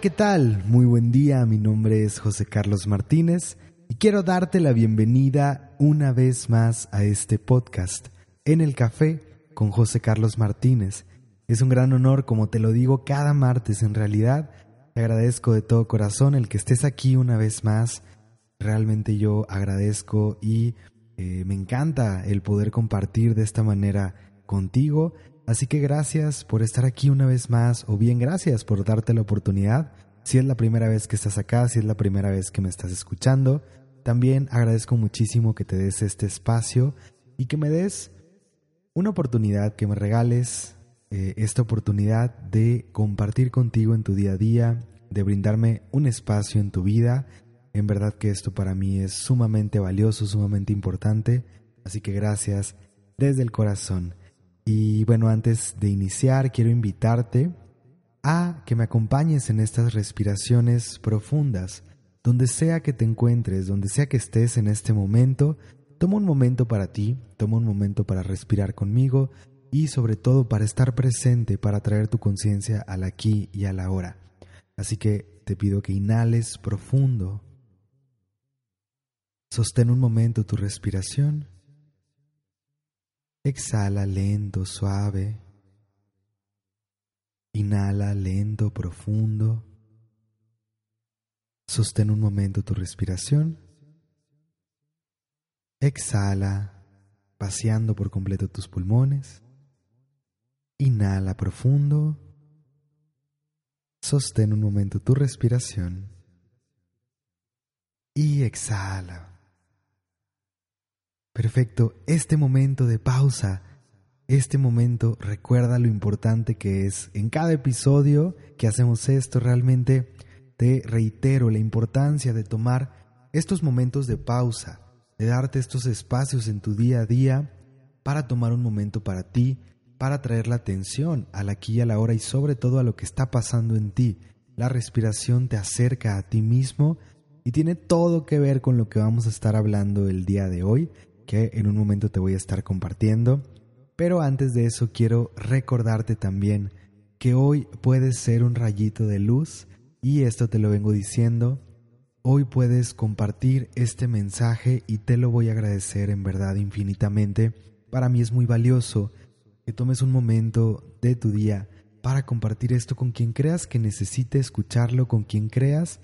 ¿qué tal? Muy buen día, mi nombre es José Carlos Martínez y quiero darte la bienvenida una vez más a este podcast, En el Café con José Carlos Martínez. Es un gran honor, como te lo digo cada martes en realidad. Te agradezco de todo corazón el que estés aquí una vez más. Realmente yo agradezco y eh, me encanta el poder compartir de esta manera contigo Así que gracias por estar aquí una vez más, o bien gracias por darte la oportunidad. Si es la primera vez que estás acá, si es la primera vez que me estás escuchando, también agradezco muchísimo que te des este espacio y que me des una oportunidad, que me regales eh, esta oportunidad de compartir contigo en tu día a día, de brindarme un espacio en tu vida. En verdad que esto para mí es sumamente valioso, sumamente importante. Así que gracias desde el corazón. Y bueno, antes de iniciar, quiero invitarte a que me acompañes en estas respiraciones profundas. Donde sea que te encuentres, donde sea que estés en este momento, toma un momento para ti, toma un momento para respirar conmigo y sobre todo para estar presente, para traer tu conciencia al aquí y a la hora. Así que te pido que inhales profundo. Sostén un momento tu respiración Exhala lento, suave. Inhala lento, profundo. Sostén un momento tu respiración. Exhala, paseando por completo tus pulmones. Inhala profundo. Sostén un momento tu respiración. Y exhala. Perfecto, este momento de pausa, este momento recuerda lo importante que es. En cada episodio que hacemos esto, realmente te reitero la importancia de tomar estos momentos de pausa, de darte estos espacios en tu día a día para tomar un momento para ti, para traer la atención al aquí y a la hora y sobre todo a lo que está pasando en ti. La respiración te acerca a ti mismo y tiene todo que ver con lo que vamos a estar hablando el día de hoy que en un momento te voy a estar compartiendo. Pero antes de eso quiero recordarte también que hoy puedes ser un rayito de luz y esto te lo vengo diciendo. Hoy puedes compartir este mensaje y te lo voy a agradecer en verdad infinitamente. Para mí es muy valioso que tomes un momento de tu día para compartir esto con quien creas que necesite escucharlo, con quien creas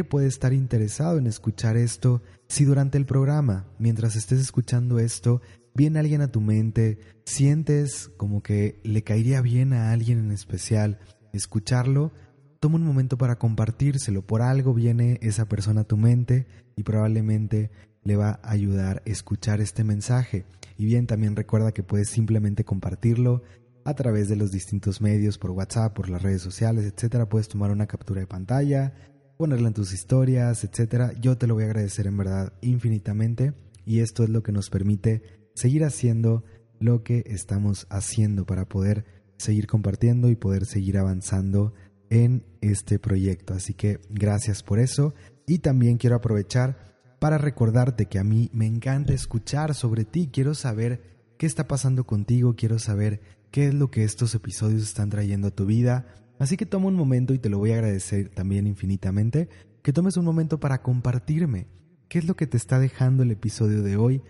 puede estar interesado en escuchar esto si durante el programa, mientras estés escuchando esto, viene alguien a tu mente, sientes como que le caería bien a alguien en especial escucharlo, toma un momento para compartírselo. Por algo viene esa persona a tu mente y probablemente le va a ayudar a escuchar este mensaje. Y bien, también recuerda que puedes simplemente compartirlo a través de los distintos medios, por WhatsApp, por las redes sociales, etcétera. Puedes tomar una captura de pantalla, ponerla en tus historias, etcétera. Yo te lo voy a agradecer en verdad infinitamente y esto es lo que nos permite seguir haciendo lo que estamos haciendo para poder seguir compartiendo y poder seguir avanzando en este proyecto. Así que gracias por eso y también quiero aprovechar para recordarte que a mí me encanta escuchar sobre ti, quiero saber qué está pasando contigo, quiero saber qué es lo que estos episodios están trayendo a tu vida, Así que toma un momento y te lo voy a agradecer también infinitamente, que tomes un momento para compartirme qué es lo que te está dejando el episodio de hoy,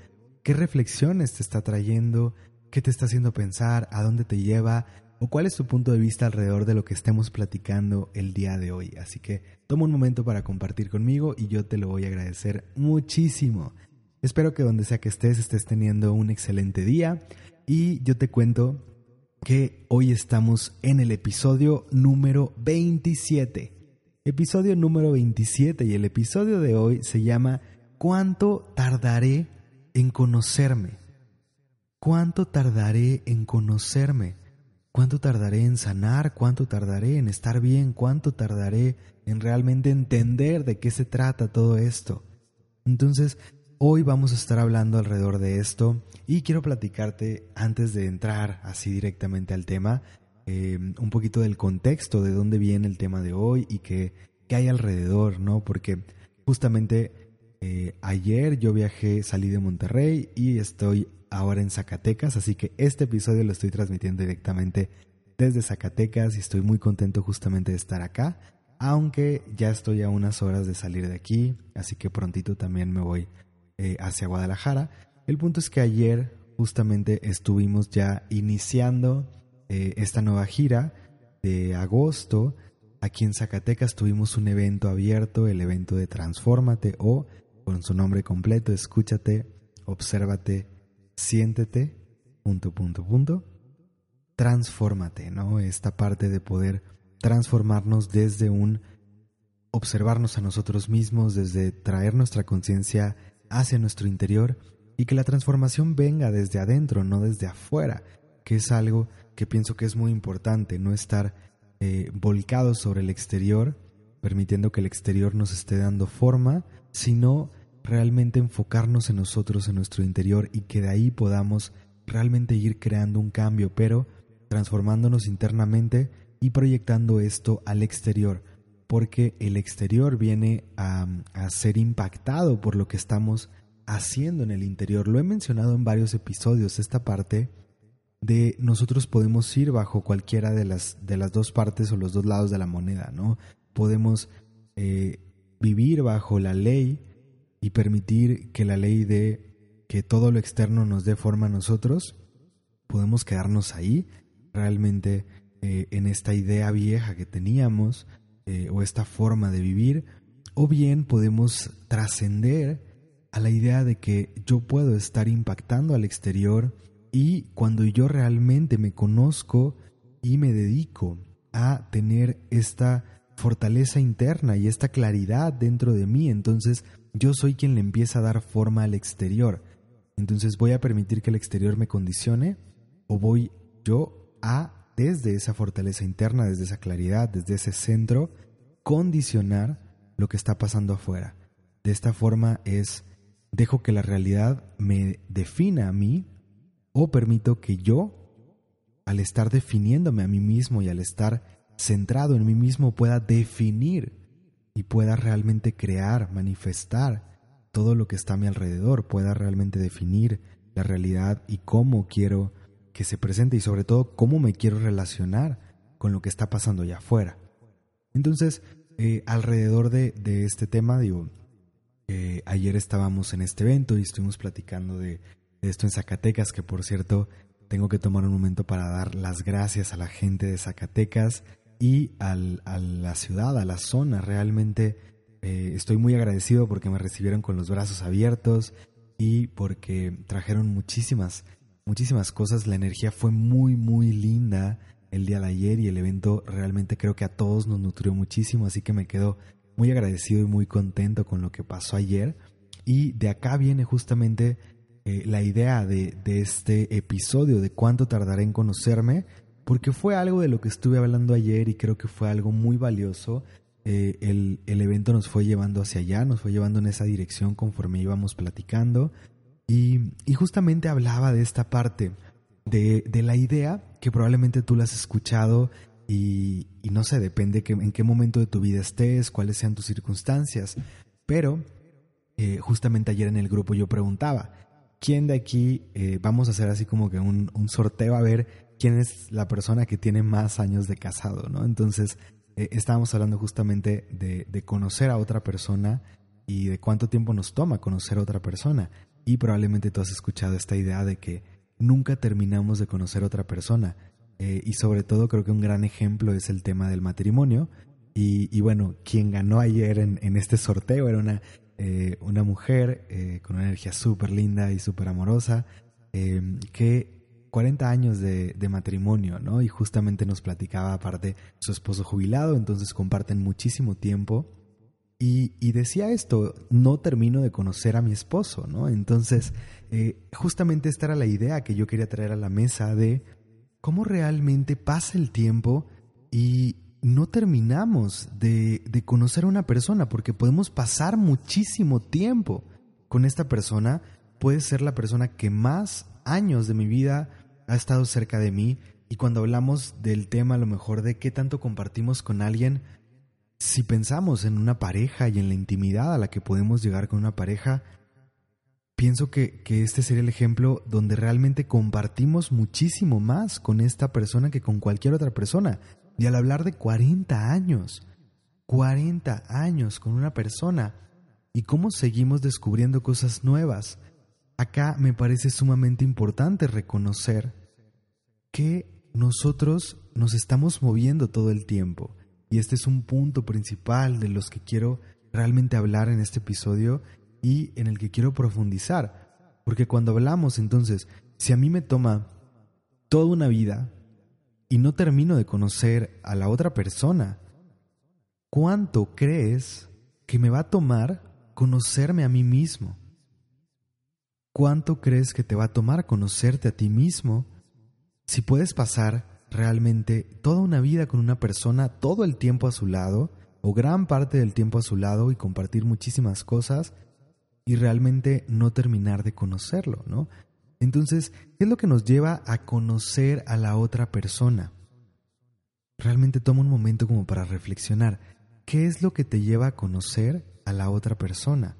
qué reflexiones te está trayendo, qué te está haciendo pensar, a dónde te lleva o cuál es tu punto de vista alrededor de lo que estemos platicando el día de hoy. Así que toma un momento para compartir conmigo y yo te lo voy a agradecer muchísimo. Espero que donde sea que estés estés teniendo un excelente día y yo te cuento que hoy estamos en el episodio número 27. Episodio número 27 y el episodio de hoy se llama ¿Cuánto tardaré en conocerme? ¿Cuánto tardaré en conocerme? ¿Cuánto tardaré en sanar? ¿Cuánto tardaré en estar bien? ¿Cuánto tardaré en realmente entender de qué se trata todo esto? Entonces, Hoy vamos a estar hablando alrededor de esto y quiero platicarte antes de entrar así directamente al tema, eh, un poquito del contexto de dónde viene el tema de hoy y qué, qué hay alrededor, ¿no? Porque justamente eh, ayer yo viajé, salí de Monterrey y estoy ahora en Zacatecas, así que este episodio lo estoy transmitiendo directamente desde Zacatecas y estoy muy contento justamente de estar acá aunque ya estoy a unas horas de salir de aquí, así que prontito también me voy eh, hacia Guadalajara. El punto es que ayer justamente estuvimos ya iniciando eh, esta nueva gira de agosto. Aquí en Zacatecas tuvimos un evento abierto, el evento de Transfórmate o con su nombre completo, escúchate, obsérvate, siéntete, punto, punto, punto. Transfórmate, ¿no? Esta parte de poder transformarnos desde un observarnos a nosotros mismos, desde traer nuestra conciencia hacia nuestro interior y que la transformación venga desde adentro, no desde afuera, que es algo que pienso que es muy importante, no estar eh, volcados sobre el exterior, permitiendo que el exterior nos esté dando forma, sino realmente enfocarnos en nosotros, en nuestro interior y que de ahí podamos realmente ir creando un cambio, pero transformándonos internamente y proyectando esto al exterior, porque el exterior viene a, ser impactado por lo que estamos haciendo en el interior. Lo he mencionado en varios episodios, esta parte de nosotros podemos ir bajo cualquiera de las, de las dos partes o los dos lados de la moneda, ¿no? Podemos eh, vivir bajo la ley y permitir que la ley de que todo lo externo nos dé forma a nosotros, podemos quedarnos ahí realmente eh, en esta idea vieja que teníamos eh, o esta forma de vivir, o bien podemos trascender a la idea de que yo puedo estar impactando al exterior y cuando yo realmente me conozco y me dedico a tener esta fortaleza interna y esta claridad dentro de mí, entonces yo soy quien le empieza a dar forma al exterior. Entonces voy a permitir que el exterior me condicione o voy yo a desde esa fortaleza interna, desde esa claridad, desde ese centro, condicionar lo que está pasando afuera. De esta forma es, dejo que la realidad me defina a mí o permito que yo, al estar definiéndome a mí mismo y al estar centrado en mí mismo, pueda definir y pueda realmente crear, manifestar todo lo que está a mi alrededor, pueda realmente definir la realidad y cómo quiero que se presente y sobre todo cómo me quiero relacionar con lo que está pasando allá afuera. Entonces, eh, alrededor de, este tema, digo, eh, ayer estábamos en este evento y estuvimos platicando de, esto en Zacatecas, que por cierto, tengo que tomar un momento para dar las gracias a la gente de Zacatecas y a la ciudad, a la zona. Realmente eh, estoy muy agradecido porque me recibieron con los brazos abiertos y porque trajeron muchísimas muchísimas cosas. La energía fue muy, muy linda el día de ayer y el evento realmente creo que a todos nos nutrió muchísimo, así que me quedo muy agradecido y muy contento con lo que pasó ayer. Y de acá viene justamente eh, la idea de, este episodio, de cuánto tardaré en conocerme, porque fue algo de lo que estuve hablando ayer y creo que fue algo muy valioso. Eh, el, el evento nos fue llevando hacia allá, nos fue llevando en esa dirección conforme íbamos platicando. Y, justamente hablaba de esta parte, de, la idea que probablemente tú la has escuchado y, no sé, depende que, en qué momento de tu vida estés, cuáles sean tus circunstancias. Pero eh, justamente ayer en el grupo yo preguntaba, ¿quién de aquí eh, vamos a hacer así como que un, sorteo a ver quién es la persona que tiene más años de casado, ¿no? Entonces eh, estábamos hablando justamente de, de conocer a otra persona y de cuánto tiempo nos toma conocer a otra persona. Y probablemente tú has escuchado esta idea de que nunca terminamos de conocer otra persona. Eh, y sobre todo creo que un gran ejemplo es el tema del matrimonio. Y, bueno, quien ganó ayer en, este sorteo era una, eh, una mujer eh, con una energía súper linda y súper amorosa, que 40 años de, de, matrimonio, ¿no? Y justamente nos platicaba aparte su esposo jubilado, entonces comparten muchísimo tiempo y, decía esto, no termino de conocer a mi esposo, ¿no? Entonces, eh, justamente esta era la idea que yo quería traer a la mesa de cómo realmente pasa el tiempo y no terminamos de, de conocer a una persona, porque podemos pasar muchísimo tiempo con esta persona, puede ser la persona que más años de mi vida ha estado cerca de mí, y cuando hablamos del tema a lo mejor de qué tanto compartimos con alguien, si pensamos en una pareja y en la intimidad a la que podemos llegar con una pareja, pienso que, este sería el ejemplo donde realmente compartimos muchísimo más con esta persona que con cualquier otra persona. Y al hablar de 40 años, 40 años con una persona y cómo seguimos descubriendo cosas nuevas. Acá me parece sumamente importante reconocer que nosotros nos estamos moviendo todo el tiempo. Y este es un punto principal de los que quiero realmente hablar en este episodio y en el que quiero profundizar. Porque cuando hablamos entonces, si a mí me toma toda una vida y no termino de conocer a la otra persona, ¿cuánto crees que me va a tomar conocerme a mí mismo? ¿Cuánto crees que te va a tomar conocerte a ti mismo si puedes pasar realmente toda una vida con una persona todo el tiempo a su lado o gran parte del tiempo a su lado y compartir muchísimas cosas y realmente no terminar de conocerlo, ¿no? Entonces, ¿qué es lo que nos lleva a conocer a la otra persona? Realmente toma un momento como para reflexionar. ¿Qué es lo que te lleva a conocer a la otra persona?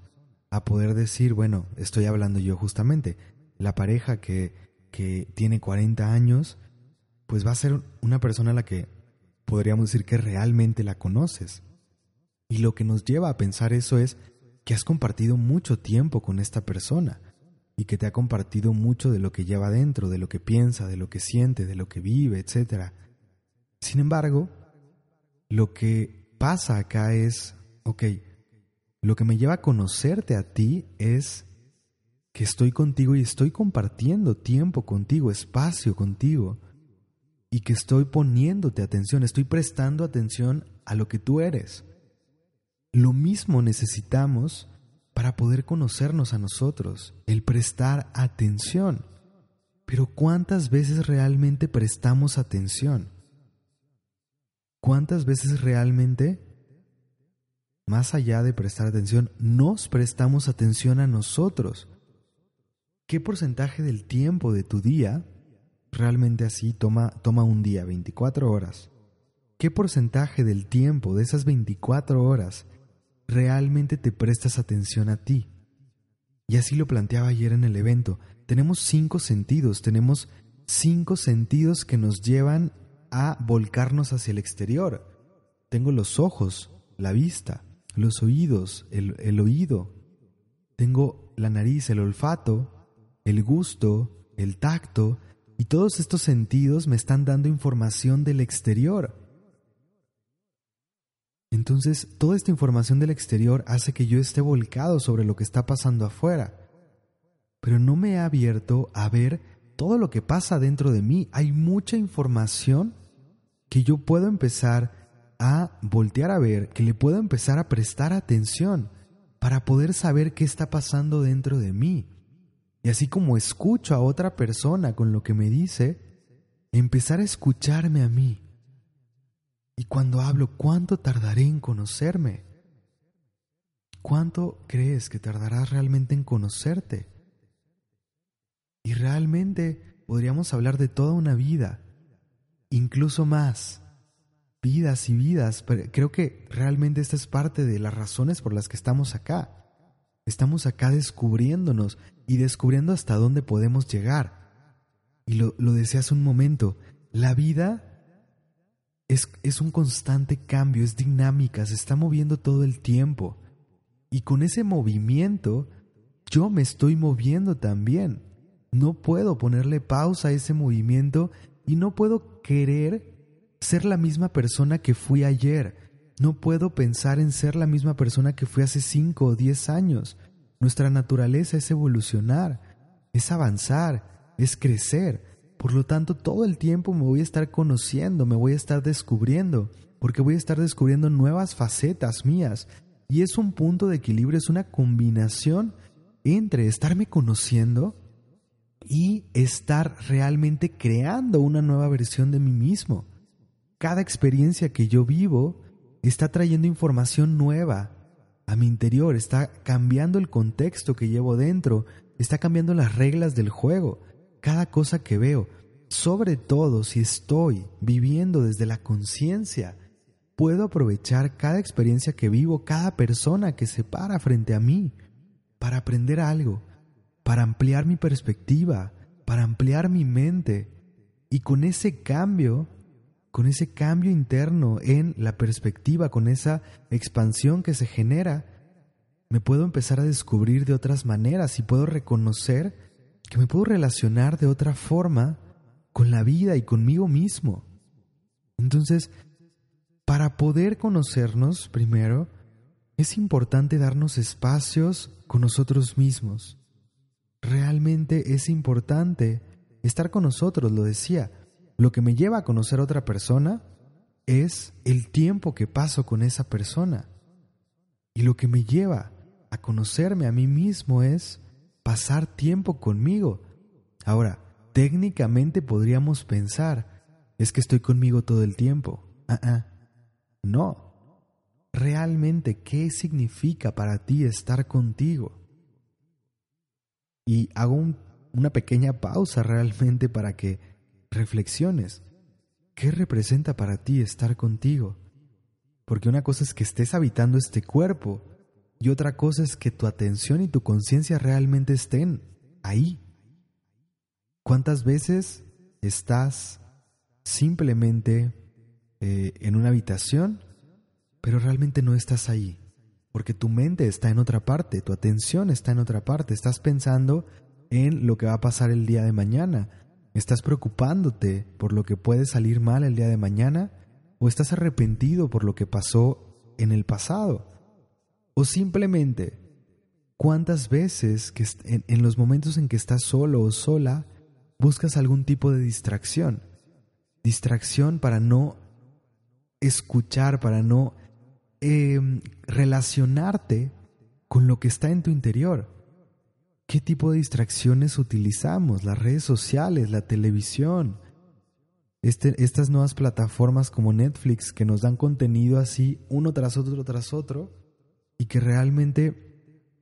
A poder decir, bueno, estoy hablando yo justamente, la pareja que, que tiene 40 años, pues va a ser una persona a la que podríamos decir que realmente la conoces. Y lo que nos lleva a pensar eso es que has compartido mucho tiempo con esta persona y que te ha compartido mucho de lo que lleva dentro, de lo que piensa, de lo que siente, de lo que vive, etc. Sin embargo, lo que pasa acá es, ok, lo que me lleva a conocerte a ti es que estoy contigo y estoy compartiendo tiempo contigo, espacio contigo, y que estoy poniéndote atención, estoy prestando atención a lo que tú eres. Lo mismo necesitamos para poder conocernos a nosotros, el prestar atención. Pero ¿cuántas veces realmente prestamos atención? ¿Cuántas veces realmente, más allá de prestar atención, nos prestamos atención a nosotros? ¿Qué porcentaje del tiempo de tu día realmente así toma, toma un día, 24 horas? ¿Qué porcentaje del tiempo de esas 24 horas realmente te prestas atención a ti? Y así lo planteaba ayer en el evento. Tenemos cinco sentidos, tenemos cinco sentidos que nos llevan a volcarnos hacia el exterior. Tengo los ojos, la vista, los oídos, el, el oído. Tengo la nariz, el olfato, el gusto, el tacto, y todos estos sentidos me están dando información del exterior. Entonces, toda esta información del exterior hace que yo esté volcado sobre lo que está pasando afuera, pero no me he abierto a ver todo lo que pasa dentro de mí. Hay mucha información que yo puedo empezar a voltear a ver, que le puedo empezar a prestar atención para poder saber qué está pasando dentro de mí. Y así como escucho a otra persona con lo que me dice, empezar a escucharme a mí. Y cuando hablo, ¿cuánto tardaré en conocerme? ¿Cuánto crees que tardarás realmente en conocerte? Y realmente podríamos hablar de toda una vida, incluso más, vidas y vidas, pero creo que realmente esta es parte de las razones por las que estamos acá. Estamos acá descubriéndonos y descubriendo hasta dónde podemos llegar. Y lo, lo decía hace un momento, la vida es, es un constante cambio, es dinámica, se está moviendo todo el tiempo. Y con ese movimiento, yo me estoy moviendo también. No puedo ponerle pausa a ese movimiento y no puedo querer ser la misma persona que fui ayer. No puedo pensar en ser la misma persona que fui hace cinco o diez años. Nuestra naturaleza es evolucionar, es avanzar, es crecer. Por lo tanto, todo el tiempo me voy a estar conociendo, me voy a estar descubriendo, porque voy a estar descubriendo nuevas facetas mías. Y es un punto de equilibrio, es una combinación entre estarme conociendo y estar realmente creando una nueva versión de mí mismo. Cada experiencia que yo vivo está trayendo información nueva a mi interior, está cambiando el contexto que llevo dentro, está cambiando las reglas del juego, cada cosa que veo, sobre todo si estoy viviendo desde la conciencia, puedo aprovechar cada experiencia que vivo, cada persona que se para frente a mí, para aprender algo, para ampliar mi perspectiva, para ampliar mi mente, y con ese cambio con ese cambio interno en la perspectiva, con esa expansión que se genera, me puedo empezar a descubrir de otras maneras y puedo reconocer que me puedo relacionar de otra forma con la vida y conmigo mismo. Entonces, para poder conocernos primero, es importante darnos espacios con nosotros mismos. Realmente es importante estar con nosotros, lo decía. Lo que me lleva a conocer a otra persona es el tiempo que paso con esa persona. Y lo que me lleva a conocerme a mí mismo es pasar tiempo conmigo. Ahora, técnicamente podríamos pensar, es que estoy conmigo todo el tiempo. Ah, ah. No. Realmente, ¿qué significa para ti estar contigo? Y hago una pequeña pausa realmente para que reflexiones. ¿Qué representa para ti estar contigo? Porque una cosa es que estés habitando este cuerpo y otra cosa es que tu atención y tu conciencia realmente estén ahí. ¿Cuántas veces estás simplemente eh, en una habitación, pero realmente no estás ahí? Porque tu mente está en otra parte, tu atención está en otra parte, estás pensando en lo que va a pasar el día de mañana, estás preocupándote por lo que puede salir mal el día de mañana, o estás arrepentido por lo que pasó en el pasado, o simplemente cuántas veces que en los momentos en que estás solo o sola, buscas algún tipo de distracción. Distracción para no escuchar, para no em, relacionarte con lo que está en tu interior. ¿Qué tipo de distracciones utilizamos? Las redes sociales, la televisión, este, estas nuevas plataformas como Netflix que nos dan contenido así uno tras otro tras otro y que realmente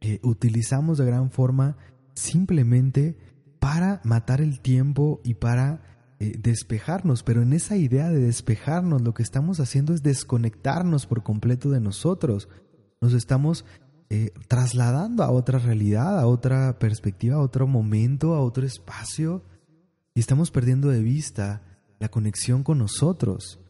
eh, utilizamos de gran forma simplemente para matar el tiempo y para eh, despejarnos, pero en esa idea de despejarnos lo que estamos haciendo es desconectarnos por completo de nosotros. Nos estamos eh, trasladando a otra realidad, a otra perspectiva, a otro momento, a otro espacio, y estamos perdiendo de vista la conexión con nosotros.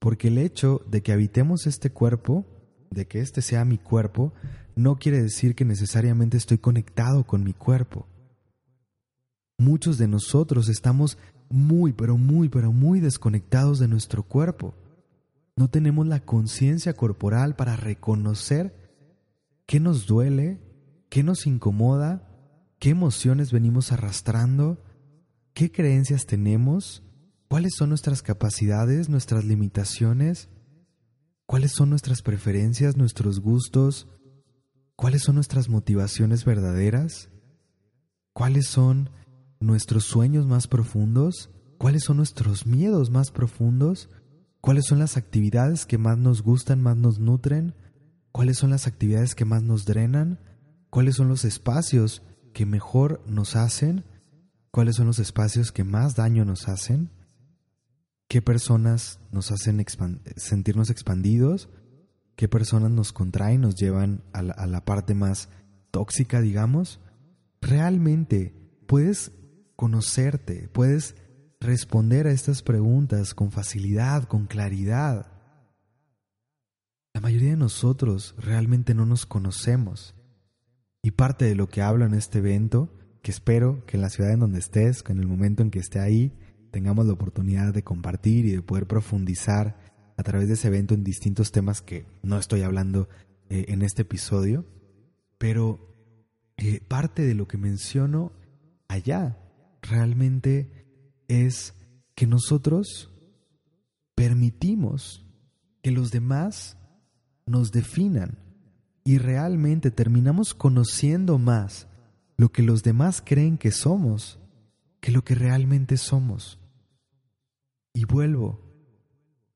Porque el hecho de que habitemos este cuerpo, de que este sea mi cuerpo, no quiere decir que necesariamente estoy conectado con mi cuerpo. Muchos de nosotros estamos muy, pero muy, pero muy desconectados de nuestro cuerpo. No tenemos la conciencia corporal para reconocer qué nos duele, qué nos incomoda, qué emociones venimos arrastrando, qué creencias tenemos, cuáles son nuestras capacidades, nuestras limitaciones, cuáles son nuestras preferencias, nuestros gustos, cuáles son nuestras motivaciones verdaderas, cuáles son nuestros sueños más profundos, cuáles son nuestros miedos más profundos, cuáles son las actividades que más nos gustan, más nos nutren, cuáles son las actividades que más nos drenan, cuáles son los espacios que mejor nos hacen, cuáles son los espacios que más daño nos hacen, qué personas nos hacen sentirnos expandidos, qué personas nos contraen, nos llevan a la, a la parte más tóxica, digamos. Realmente puedes conocerte, puedes responder a estas preguntas con facilidad, con claridad. La mayoría de nosotros realmente no nos conocemos. Y parte de lo que hablo en este evento, que espero que en la ciudad en donde estés, en el momento en que esté ahí, tengamos la oportunidad de compartir y de poder profundizar a través de ese evento en distintos temas que no estoy hablando eh, en este episodio, pero eh, parte de lo que menciono allá realmente es que nosotros permitimos que los demás nos definan y realmente terminamos conociendo más lo que los demás creen que somos que lo que realmente somos. Y vuelvo.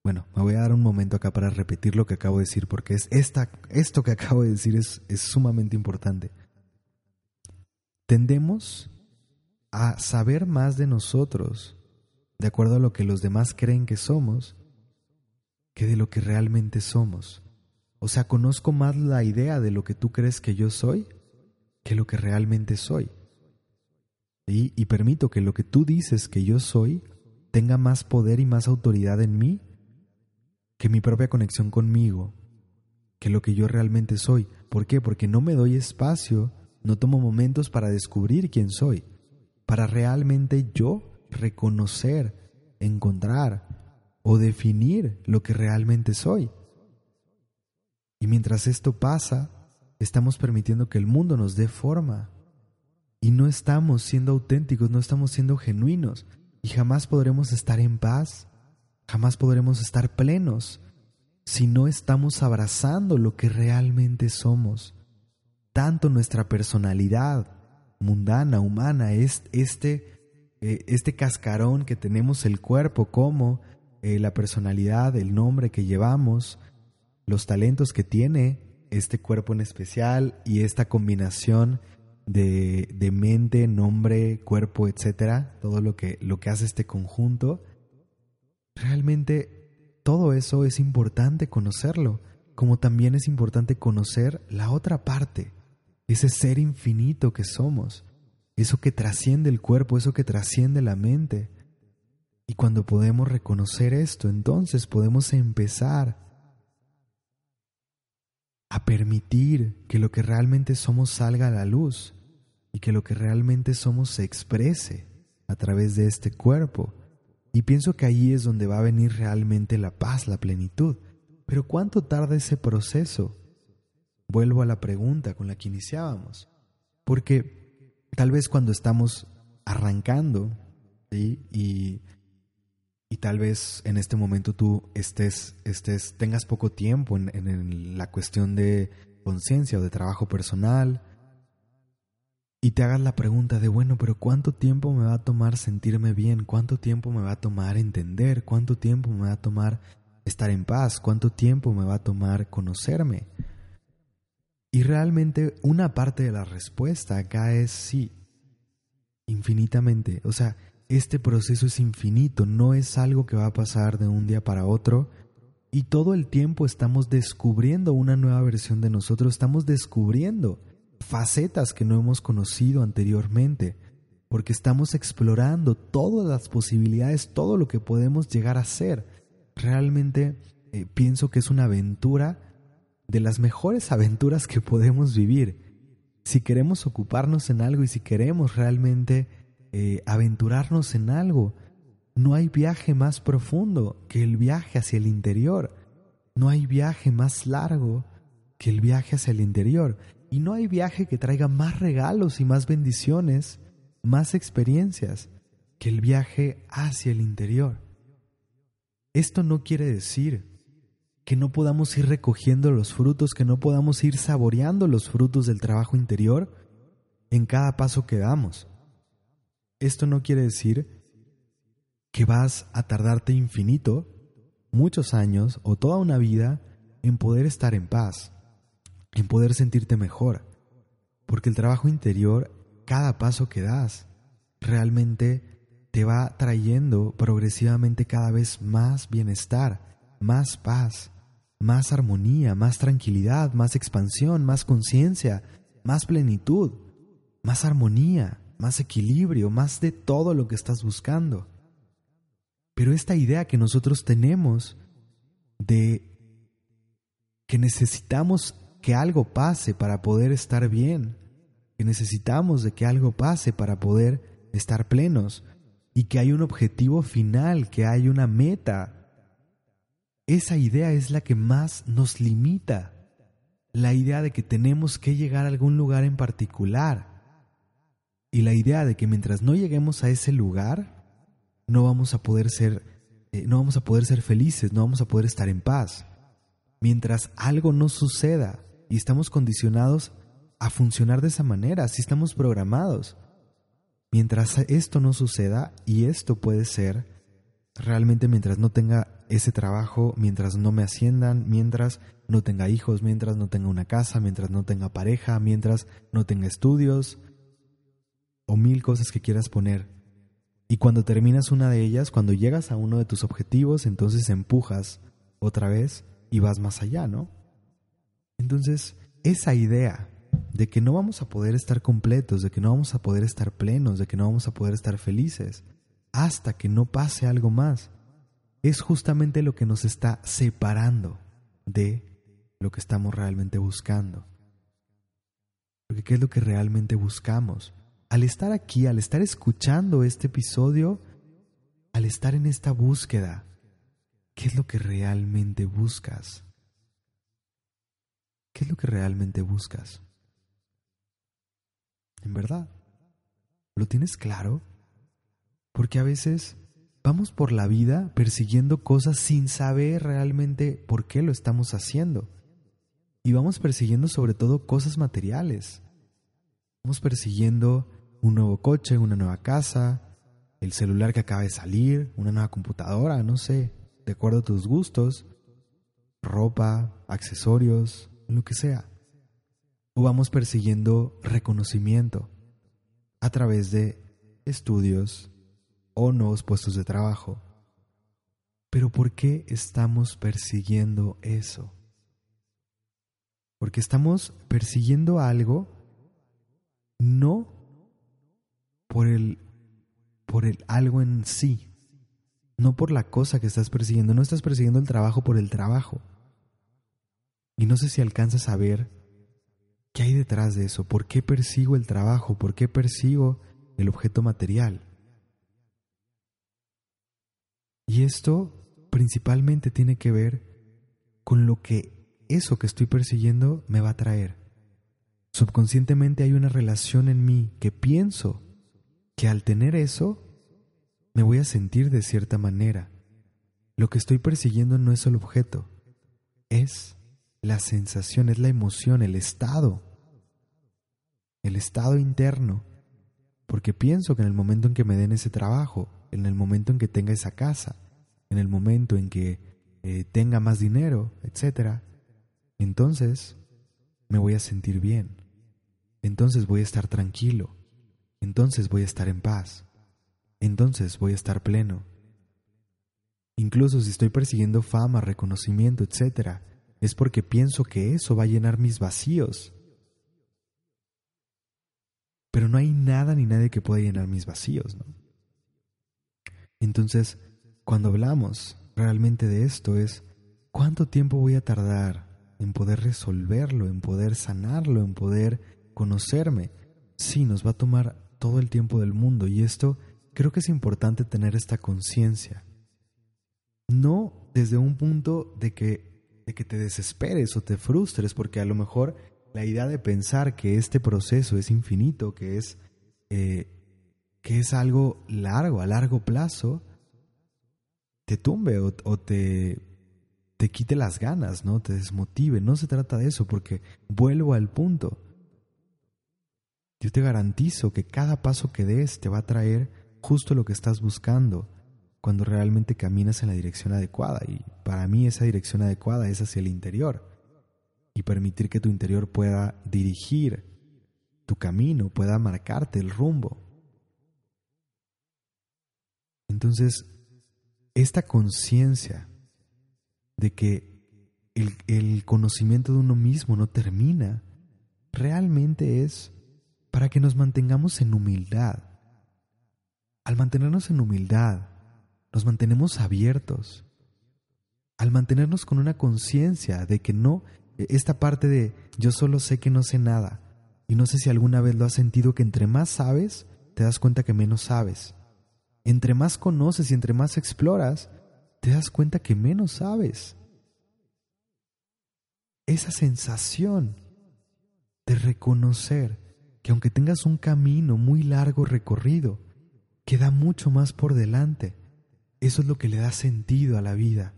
Bueno, me voy a dar un momento acá para repetir lo que acabo de decir porque es esta, esto que acabo de decir es, es sumamente importante. Tendemos a saber más de nosotros, de acuerdo a lo que los demás creen que somos, que de lo que realmente somos. O sea, conozco más la idea de lo que tú crees que yo soy que lo que realmente soy. Y, permito que lo que tú dices que yo soy tenga más poder y más autoridad en mí que mi propia conexión conmigo, que lo que yo realmente soy. ¿Por qué? Porque no me doy espacio, no tomo momentos para descubrir quién soy, para realmente yo reconocer, encontrar o definir lo que realmente soy. Y mientras esto pasa, estamos permitiendo que el mundo nos dé forma. Y no estamos siendo auténticos, no estamos siendo genuinos. Y jamás podremos estar en paz, jamás podremos estar plenos si no estamos abrazando lo que realmente somos. Tanto nuestra personalidad mundana, humana, es este, eh, este cascarón que tenemos el cuerpo, como eh, la personalidad, el nombre que llevamos, los talentos que tiene este cuerpo en especial y esta combinación de, mente, nombre, cuerpo, etcétera, todo lo que, lo que hace este conjunto, realmente todo eso es importante conocerlo, como también es importante conocer la otra parte, ese ser infinito que somos, eso que trasciende el cuerpo, eso que trasciende la mente. Y cuando podemos reconocer esto, entonces podemos empezar a permitir que lo que realmente somos salga a la luz y que lo que realmente somos se exprese a través de este cuerpo. Y pienso que ahí es donde va a venir realmente la paz, la plenitud. Pero ¿cuánto tarda ese proceso? Vuelvo a la pregunta con la que iniciábamos. Porque tal vez cuando estamos arrancando y y tal vez en este momento tú estés, estés tengas poco tiempo en, en la cuestión de conciencia o de trabajo personal y te hagas la pregunta de, bueno, pero ¿cuánto tiempo me va a tomar sentirme bien? ¿Cuánto tiempo me va a tomar entender? ¿Cuánto tiempo me va a tomar estar en paz? ¿Cuánto tiempo me va a tomar conocerme? Y realmente una parte de la respuesta acá es sí, infinitamente. O sea, este proceso es infinito, no es algo que va a pasar de un día para otro. Y todo el tiempo estamos descubriendo una nueva versión de nosotros, estamos descubriendo facetas que no hemos conocido anteriormente, porque estamos explorando todas las posibilidades, todo lo que podemos llegar a ser. Realmente eh, pienso que es una aventura de las mejores aventuras que podemos vivir. Si queremos ocuparnos en algo y si queremos realmente eh, aventurarnos en algo. No hay viaje más profundo que el viaje hacia el interior. No hay viaje más largo que el viaje hacia el interior. Y no hay viaje que traiga más regalos y más bendiciones, más experiencias que el viaje hacia el interior. Esto no quiere decir que no podamos ir recogiendo los frutos, que no podamos ir saboreando los frutos del trabajo interior en cada paso que damos. Esto no quiere decir que vas a tardarte infinito, muchos años o toda una vida en poder estar en paz, en poder sentirte mejor, porque el trabajo interior, cada paso que das, realmente te va trayendo progresivamente cada vez más bienestar, más paz, más armonía, más tranquilidad, más expansión, más conciencia, más plenitud, más armonía, más equilibrio, más de todo lo que estás buscando. Pero esta idea que nosotros tenemos de que necesitamos que algo pase para poder estar bien, que necesitamos de que algo pase para poder estar plenos y que hay un objetivo final, que hay una meta. Esa idea es la que más nos limita. La idea de que tenemos que llegar a algún lugar en particular y la idea de que mientras no lleguemos a ese lugar, no vamos a poder ser, eh, no vamos a poder ser felices, no vamos a poder estar en paz. Mientras algo no suceda y estamos condicionados a funcionar de esa manera, así estamos programados. Mientras esto no suceda, y esto puede ser realmente mientras no tenga ese trabajo, mientras no me asciendan, mientras no tenga hijos, mientras no tenga una casa, mientras no tenga pareja, mientras no tenga estudios, o mil cosas que quieras poner. Y cuando terminas una de ellas, cuando llegas a uno de tus objetivos, entonces empujas otra vez y vas más allá, ¿no? Entonces, esa idea de que no vamos a poder estar completos, de que no vamos a poder estar plenos, de que no vamos a poder estar felices, hasta que no pase algo más, es justamente lo que nos está separando de lo que estamos realmente buscando. Porque ¿qué es lo que realmente buscamos? Al estar aquí, al estar escuchando este episodio, al estar en esta búsqueda, ¿qué es lo que realmente buscas? ¿Qué es lo que realmente buscas? En verdad, ¿lo tienes claro? Porque a veces vamos por la vida persiguiendo cosas sin saber realmente por qué lo estamos haciendo. Y vamos persiguiendo sobre todo cosas materiales. Vamos persiguiendo un nuevo coche, una nueva casa, el celular que acaba de salir, una nueva computadora, no sé, de acuerdo a tus gustos, ropa, accesorios, lo que sea. O vamos persiguiendo reconocimiento a través de estudios o nuevos puestos de trabajo. Pero ¿por qué estamos persiguiendo eso? Porque estamos persiguiendo algo no por el por el algo en sí, no por la cosa que estás persiguiendo, no estás persiguiendo el trabajo por el trabajo. Y no sé si alcanzas a ver qué hay detrás de eso, por qué persigo el trabajo, por qué persigo el objeto material. Y esto principalmente tiene que ver con lo que eso que estoy persiguiendo me va a traer. Subconscientemente hay una relación en mí que pienso que al tener eso me voy a sentir de cierta manera. Lo que estoy persiguiendo no es el objeto, es la sensación, es la emoción, el estado, el estado interno. Porque pienso que en el momento en que me den ese trabajo, en el momento en que tenga esa casa, en el momento en que eh, tenga más dinero, etc., entonces me voy a sentir bien, entonces voy a estar tranquilo, entonces voy a estar en paz, entonces voy a estar pleno. Incluso si estoy persiguiendo fama, reconocimiento, etc., es porque pienso que eso va a llenar mis vacíos. Pero no hay nada ni nadie que pueda llenar mis vacíos, ¿no? Entonces, cuando hablamos realmente de esto es, ¿cuánto tiempo voy a tardar en poder resolverlo, en poder sanarlo, en poder conocerme? Sí, nos va a tomar todo el tiempo del mundo y esto creo que es importante tener esta conciencia. No desde un punto de que, de que te desesperes o te frustres, porque a lo mejor la idea de pensar que este proceso es infinito, que es, eh, que es algo largo, a largo plazo, te tumbe o, te, te quite las ganas, ¿no? Te desmotive. No se trata de eso, porque vuelvo al punto. Yo te garantizo que cada paso que des te va a traer justo lo que estás buscando cuando realmente caminas en la dirección adecuada. Y para mí esa dirección adecuada es hacia el interior. Y permitir que tu interior pueda dirigir tu camino, pueda marcarte el rumbo. Entonces, esta conciencia de que el, conocimiento de uno mismo no termina, realmente es para que nos mantengamos en humildad. Al mantenernos en humildad, nos mantenemos abiertos. Al mantenernos con una conciencia de que no, esta parte de yo solo sé que no sé nada, y no sé si alguna vez lo has sentido que entre más sabes, te das cuenta que menos sabes. Entre más conoces y entre más exploras, te das cuenta que menos sabes. Esa sensación de reconocer que aunque tengas un camino muy largo recorrido, queda mucho más por delante. Eso es lo que le da sentido a la vida.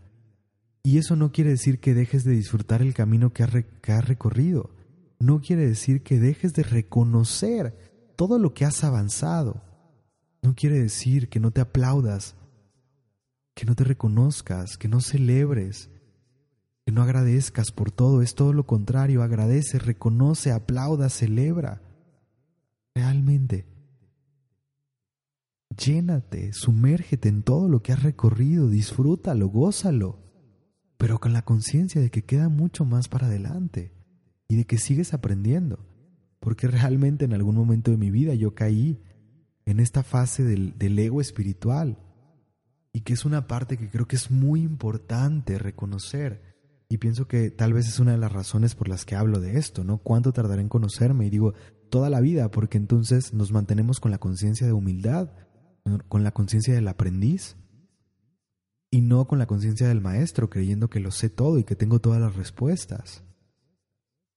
Y eso no quiere decir que dejes de disfrutar el camino que has, recorrido. No quiere decir que dejes de reconocer todo lo que has avanzado no quiere decir que no te aplaudas, que no te reconozcas, que no celebres, que no agradezcas por todo. Es todo lo contrario. Agradece, reconoce, aplauda, celebra. Realmente. Llénate, sumérgete en todo lo que has recorrido, disfrútalo, gózalo, pero con la conciencia de que queda mucho más para adelante y de que sigues aprendiendo, porque realmente en algún momento de mi vida yo caí en esta fase del, del ego espiritual y que es una parte que creo que es muy importante reconocer. Y pienso que tal vez es una de las razones por las que hablo de esto, ¿no? ¿Cuánto tardaré en conocerme? Y digo, toda la vida, porque entonces nos mantenemos con la conciencia de humildad, con la conciencia del aprendiz, y no con la conciencia del maestro, creyendo que lo sé todo y que tengo todas las respuestas.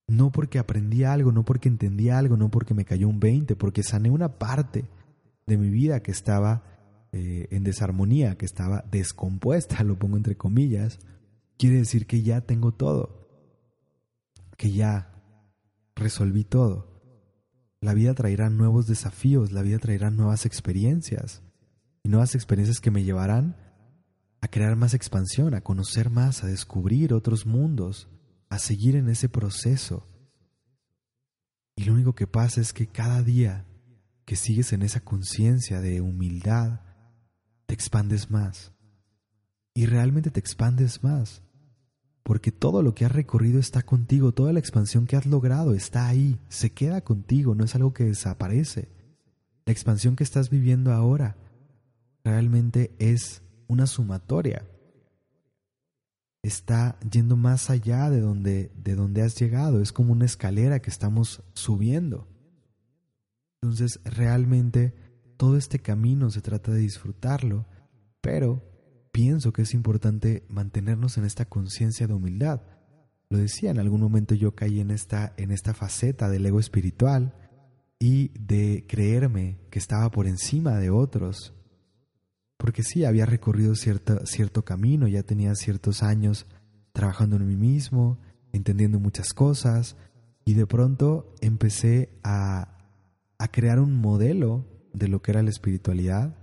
No porque aprendí algo, no porque entendí algo, no porque me cayó un 20, porque sané una parte de mi vida que estaba eh, en desarmonía, que estaba descompuesta, lo pongo entre comillas, quiere decir que ya tengo todo, que ya resolví todo. La vida traerá nuevos desafíos, la vida traerá nuevas experiencias, y nuevas experiencias que me llevarán a crear más expansión, a conocer más, a descubrir otros mundos, a seguir en ese proceso. Y lo único que pasa es que cada día que sigues en esa conciencia de humildad, te expandes más. Y realmente te expandes más. Porque todo lo que has recorrido está contigo, toda la expansión que has logrado está ahí, se queda contigo, no es algo que desaparece. La expansión que estás viviendo ahora realmente es una sumatoria. Está yendo más allá de donde, de donde has llegado. Es como una escalera que estamos subiendo. Entonces, realmente todo este camino se trata de disfrutarlo, pero pienso que es importante mantenernos en esta conciencia de humildad. Lo decía, en algún momento yo caí en esta, en esta faceta del ego espiritual y de creerme que estaba por encima de otros porque sí, había recorrido cierto, cierto camino, ya tenía ciertos años trabajando en mí mismo, entendiendo muchas cosas, y de pronto empecé a, a crear un modelo de lo que era la espiritualidad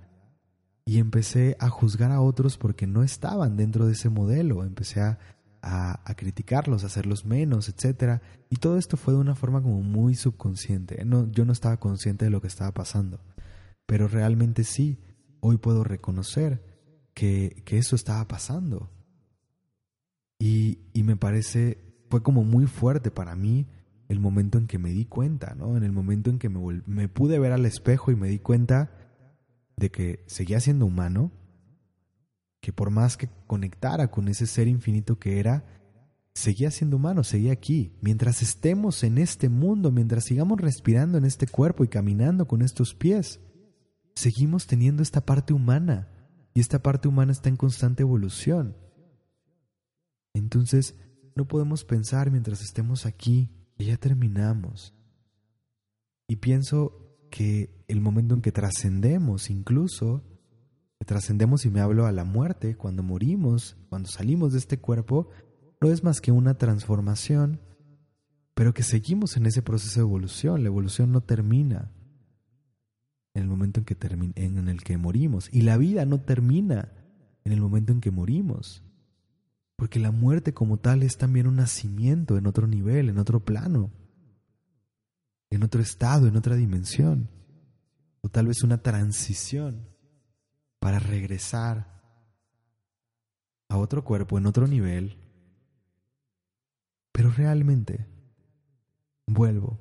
y empecé a juzgar a otros porque no estaban dentro de ese modelo, empecé a, a, criticarlos, a hacerlos menos, etc. Y todo esto fue de una forma como muy subconsciente. No, yo no estaba consciente de lo que estaba pasando, pero realmente sí, hoy puedo reconocer que, eso estaba pasando. Y, me parece, fue como muy fuerte para mí el momento en que me di cuenta, ¿no? En el momento en que me, me pude ver al espejo y me di cuenta de que seguía siendo humano, que por más que conectara con ese ser infinito que era, seguía siendo humano, seguía aquí. Mientras estemos en este mundo, mientras sigamos respirando en este cuerpo y caminando con estos pies, seguimos teniendo esta parte humana y esta parte humana está en constante evolución. Entonces, no podemos pensar mientras estemos aquí que ya terminamos. Y pienso que el momento en que trascendemos, incluso, trascendemos y me hablo a la muerte, cuando morimos, cuando salimos de este cuerpo, no es más que una transformación, pero que seguimos en ese proceso de evolución. La evolución no termina en el momento en, que en el que morimos. Y la vida no termina en el momento en que morimos. Porque la muerte como tal es también un nacimiento en otro nivel, en otro plano, en otro estado, en otra dimensión. O tal vez una transición para regresar a otro cuerpo, en otro nivel. Pero realmente, vuelvo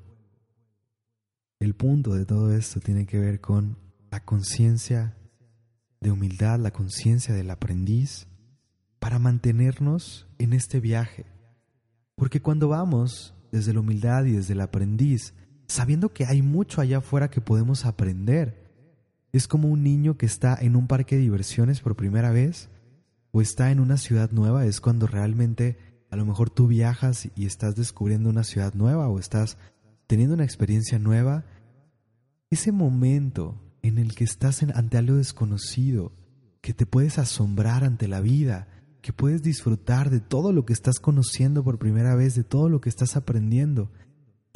el punto de todo esto tiene que ver con la conciencia de humildad, la conciencia del aprendiz, para mantenernos en este viaje. Porque cuando vamos desde la humildad y desde el aprendiz, sabiendo que hay mucho allá afuera que podemos aprender, es como un niño que está en un parque de diversiones por primera vez o está en una ciudad nueva, es cuando realmente a lo mejor tú viajas y estás descubriendo una ciudad nueva o estás teniendo una experiencia nueva, ese momento en el que estás ante algo desconocido, que te puedes asombrar ante la vida, que puedes disfrutar de todo lo que estás conociendo por primera vez, de todo lo que estás aprendiendo,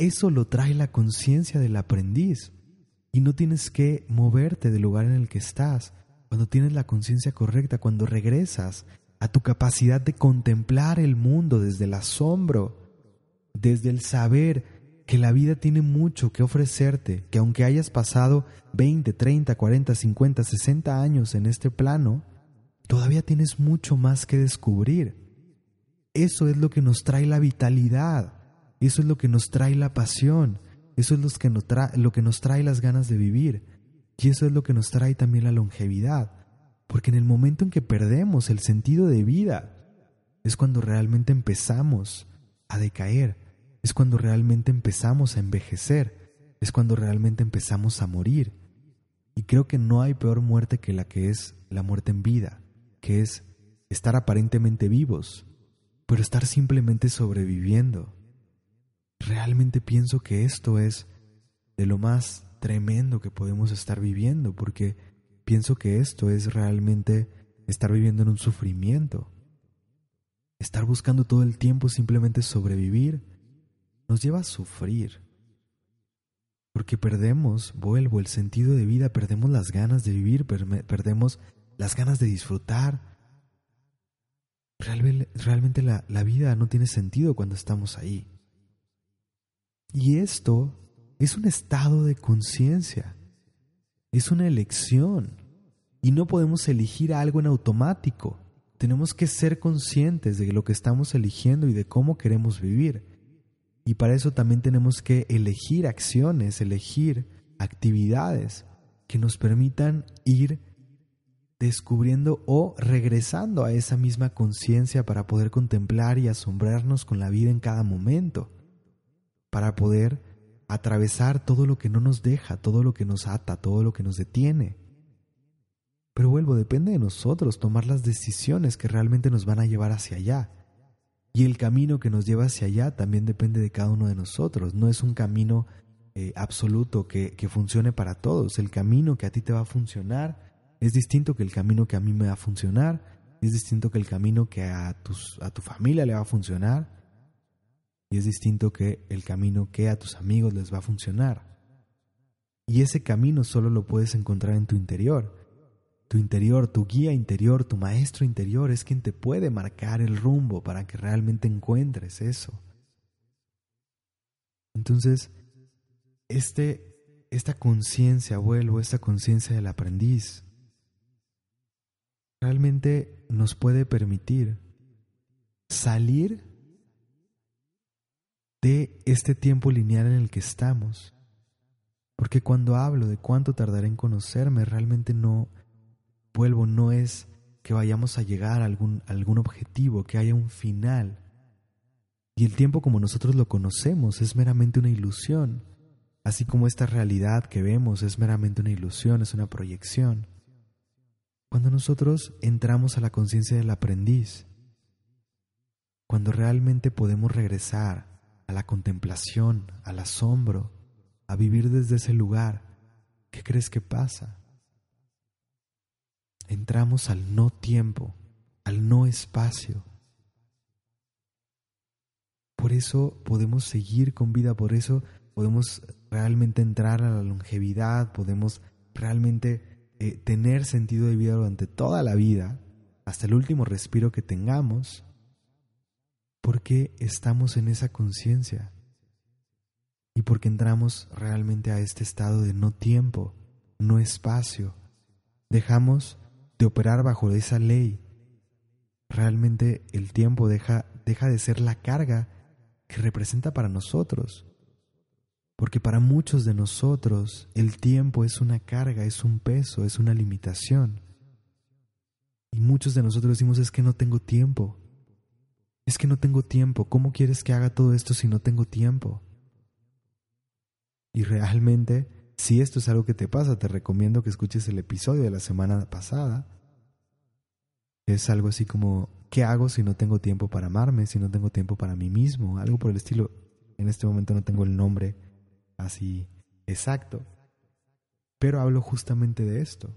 eso lo trae la conciencia del aprendiz. Y no tienes que moverte del lugar en el que estás. Cuando tienes la conciencia correcta, cuando regresas a tu capacidad de contemplar el mundo desde el asombro, desde el saber que la vida tiene mucho que ofrecerte, que aunque hayas pasado 20, 30, 40, 50, 60 años en este plano, todavía tienes mucho más que descubrir. Eso es lo que nos trae la vitalidad, eso es lo que nos trae la pasión, eso es lo que nos trae, lo que nos trae las ganas de vivir. Y eso es lo que nos trae también la longevidad, porque en el momento en que perdemos el sentido de vida, es cuando realmente empezamos a decaer, es cuando realmente empezamos a envejecer, es cuando realmente empezamos a morir. Y creo que no hay peor muerte que la que es la muerte en vida, que es estar aparentemente vivos, pero estar simplemente sobreviviendo. Realmente pienso que esto es de lo más tremendo que podemos estar viviendo, porque pienso que esto es realmente estar viviendo en un sufrimiento. Estar buscando todo el tiempo simplemente sobrevivir nos lleva a sufrir. Porque perdemos, vuelvo, el sentido de vida, perdemos las ganas de vivir, perdemos las ganas de disfrutar. realmente la, la vida no tiene sentido cuando estamos ahí. Y esto es un estado de conciencia, es una elección. Y no podemos elegir algo en automático. Tenemos que ser conscientes de lo que estamos eligiendo y de cómo queremos vivir. Y para eso también tenemos que elegir acciones, elegir actividades que nos permitan ir descubriendo o regresando a esa misma conciencia para poder contemplar y asombrarnos con la vida en cada momento, para poder atravesar todo lo que no nos deja, todo lo que nos ata, todo lo que nos detiene. Pero vuelvo, depende de nosotros tomar las decisiones que realmente nos van a llevar hacia allá. Y el camino que nos lleva hacia allá también depende de cada uno de nosotros. No es un camino eh, absoluto que, funcione para todos. El camino que a ti te va a funcionar es distinto que el camino que a mí me va a funcionar. Es distinto que el camino que a tu familia le va a funcionar. Y es distinto que el camino que a tus amigos les va a funcionar. Y ese camino solo lo puedes encontrar en tu interior. Tu interior, tu guía interior, tu maestro interior es quien te puede marcar el rumbo para que realmente encuentres eso. Entonces, este, esta conciencia, vuelvo, esta conciencia del aprendiz, realmente nos puede permitir salir de este tiempo lineal en el que estamos. Porque cuando hablo de cuánto tardaré en conocerme, realmente no, vuelvo, no es que vayamos a llegar a algún, algún objetivo, que haya un final. Y el tiempo como nosotros lo conocemos es meramente una ilusión, así como esta realidad que vemos es meramente una ilusión, es una proyección. Cuando nosotros entramos a la conciencia del aprendiz, cuando realmente podemos regresar a la contemplación, al asombro, a vivir desde ese lugar, ¿qué crees que pasa? entramos al no tiempo, al no espacio. Por eso podemos seguir con vida, por eso podemos realmente entrar a la longevidad, podemos realmente eh, tener sentido de vida durante toda la vida, hasta el último respiro que tengamos, porque estamos en esa conciencia y porque entramos realmente a este estado de no tiempo, no espacio. Dejamos de operar bajo esa ley, realmente el tiempo deja, deja de ser la carga que representa para nosotros. Porque para muchos de nosotros el tiempo es una carga, es un peso, es una limitación. Y muchos de nosotros decimos es que no tengo tiempo. Es que no tengo tiempo. ¿Cómo quieres que haga todo esto si no tengo tiempo? Y realmente si esto es algo que te pasa, te recomiendo que escuches el episodio de la semana pasada. Es algo así como, ¿qué hago si no tengo tiempo para amarme, si no tengo tiempo para mí mismo? Algo por el estilo. En este momento no tengo el nombre así exacto. Pero hablo justamente de esto.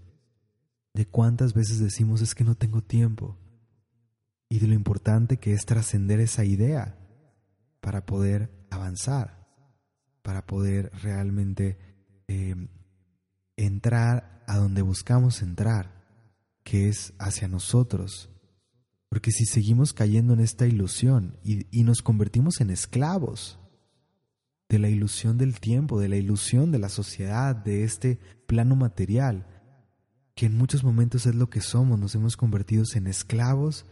De cuántas veces decimos es que no tengo tiempo. Y de lo importante que es trascender esa idea para poder avanzar, para poder realmente Em, entrar a donde buscamos entrar, que es hacia nosotros. Porque si seguimos cayendo en esta ilusión y nos convertimos en esclavos de la ilusión del tiempo, de la ilusión de la sociedad, de este plano material, que en muchos momentos es lo que somos, nos hemos convertido en esclavos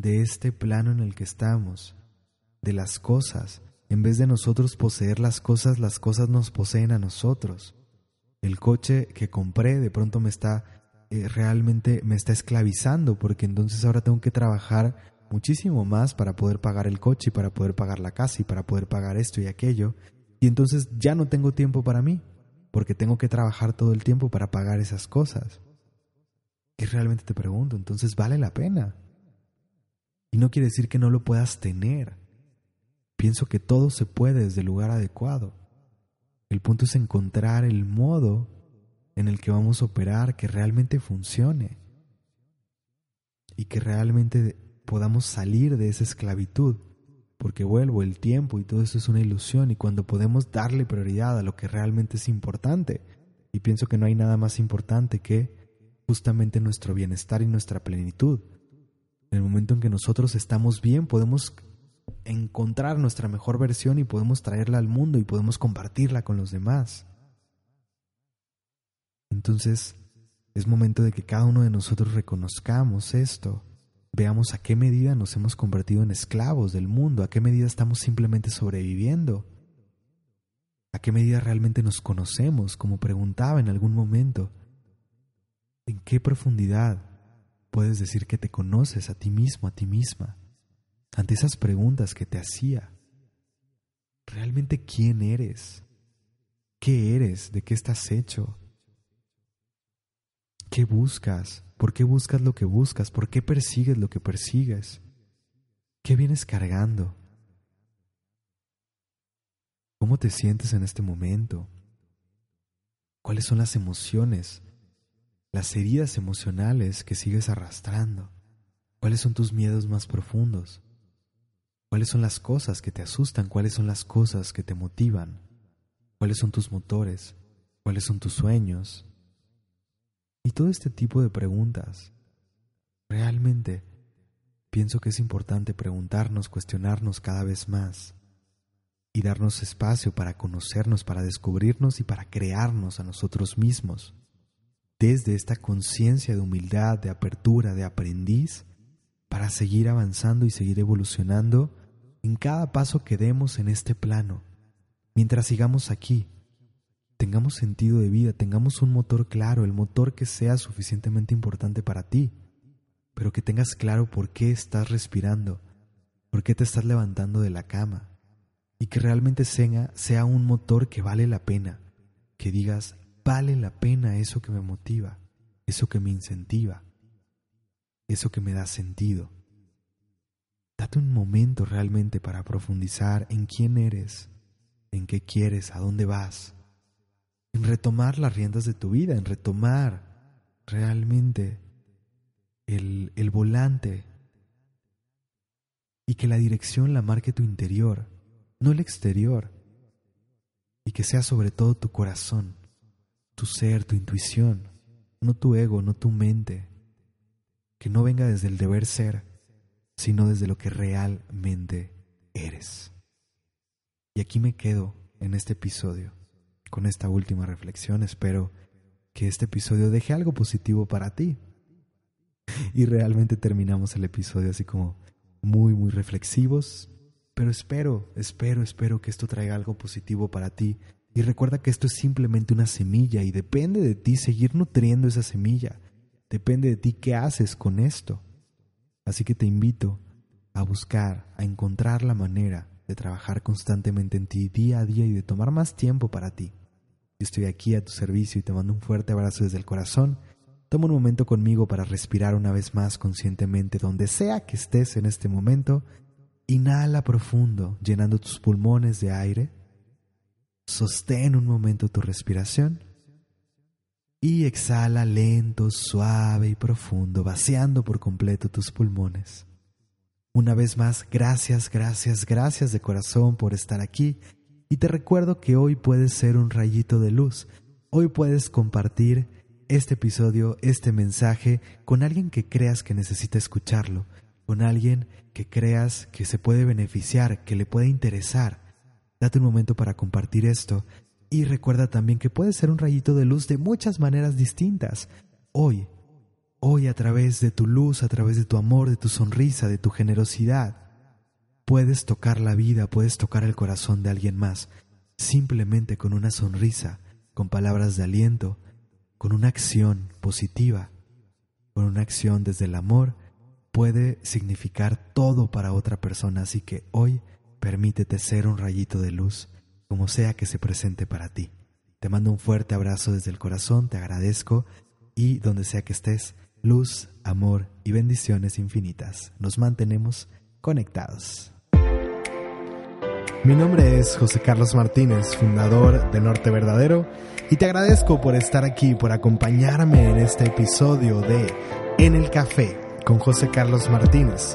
de este plano en el que estamos, de las cosas. En vez de nosotros poseer las cosas, las cosas nos poseen a nosotros. el coche que compré de pronto me está eh, realmente me está esclavizando porque entonces ahora tengo que trabajar muchísimo más para poder pagar el coche y para poder pagar la casa y para poder pagar esto y aquello. Y entonces ya no tengo tiempo para mí porque tengo que trabajar todo el tiempo para pagar esas cosas. Y realmente te pregunto, entonces vale la pena. Y no quiere decir que no lo puedas tener. Pienso que todo se puede desde el lugar adecuado. El punto es encontrar el modo en el que vamos a operar que realmente funcione y que realmente podamos salir de esa esclavitud, porque vuelvo, el tiempo y todo eso es una ilusión y cuando podemos darle prioridad a lo que realmente es importante, y pienso que no hay nada más importante que justamente nuestro bienestar y nuestra plenitud. En el momento en que nosotros estamos bien, podemos encontrar nuestra mejor versión y podemos traerla al mundo y podemos compartirla con los demás. Entonces, es momento de que cada uno de nosotros reconozcamos esto, veamos a qué medida nos hemos convertido en esclavos del mundo, a qué medida estamos simplemente sobreviviendo, a qué medida realmente nos conocemos, como preguntaba en algún momento, en qué profundidad puedes decir que te conoces a ti mismo, a ti misma ante esas preguntas que te hacía. ¿Realmente quién eres? ¿Qué eres? ¿De qué estás hecho? ¿Qué buscas? ¿Por qué buscas lo que buscas? ¿Por qué persigues lo que persigues? ¿Qué vienes cargando? ¿Cómo te sientes en este momento? ¿Cuáles son las emociones, las heridas emocionales que sigues arrastrando? ¿Cuáles son tus miedos más profundos? ¿Cuáles son las cosas que te asustan? ¿Cuáles son las cosas que te motivan? ¿Cuáles son tus motores? ¿Cuáles son tus sueños? Y todo este tipo de preguntas. Realmente pienso que es importante preguntarnos, cuestionarnos cada vez más y darnos espacio para conocernos, para descubrirnos y para crearnos a nosotros mismos. Desde esta conciencia de humildad, de apertura, de aprendiz, para seguir avanzando y seguir evolucionando en cada paso que demos en este plano, mientras sigamos aquí, tengamos sentido de vida, tengamos un motor claro, el motor que sea suficientemente importante para ti, pero que tengas claro por qué estás respirando, por qué te estás levantando de la cama, y que realmente sea, sea un motor que vale la pena, que digas, vale la pena eso que me motiva, eso que me incentiva, eso que me da sentido. Date un momento realmente para profundizar en quién eres, en qué quieres, a dónde vas, en retomar las riendas de tu vida, en retomar realmente el, el volante y que la dirección la marque tu interior, no el exterior, y que sea sobre todo tu corazón, tu ser, tu intuición, no tu ego, no tu mente, que no venga desde el deber ser, sino desde lo que realmente eres. Y aquí me quedo en este episodio, con esta última reflexión. Espero que este episodio deje algo positivo para ti. Y realmente terminamos el episodio así como muy, muy reflexivos. Pero espero, espero, espero que esto traiga algo positivo para ti. Y recuerda que esto es simplemente una semilla y depende de ti seguir nutriendo esa semilla. Depende de ti qué haces con esto. Así que te invito a buscar, a encontrar la manera de trabajar constantemente en ti día a día y de tomar más tiempo para ti. Yo estoy aquí a tu servicio y te mando un fuerte abrazo desde el corazón. Toma un momento conmigo para respirar una vez más conscientemente donde sea que estés en este momento. Inhala profundo, llenando tus pulmones de aire. Sostén un momento tu respiración y exhala lento, suave y profundo, vaciando por completo tus pulmones. Una vez más, gracias, gracias, gracias de corazón por estar aquí y te recuerdo que hoy puedes ser un rayito de luz. Hoy puedes compartir este episodio, este mensaje con alguien que creas que necesita escucharlo, con alguien que creas que se puede beneficiar, que le puede interesar. Date un momento para compartir esto y recuerda también que puedes ser un rayito de luz de muchas maneras distintas. Hoy, hoy a través de tu luz, a través de tu amor, de tu sonrisa, de tu generosidad, puedes tocar la vida, puedes tocar el corazón de alguien más, simplemente con una sonrisa, con palabras de aliento, con una acción positiva, con una acción desde el amor, puede significar todo para otra persona. Así que hoy permítete ser un rayito de luz, como sea que se presente para ti. Te mando un fuerte abrazo desde el corazón, te agradezco y donde sea que estés, luz, amor y bendiciones infinitas. Nos mantenemos conectados. Mi nombre es José Carlos Martínez, fundador de Norte Verdadero, y te agradezco por estar aquí, por acompañarme en este episodio de En el Café con José Carlos Martínez.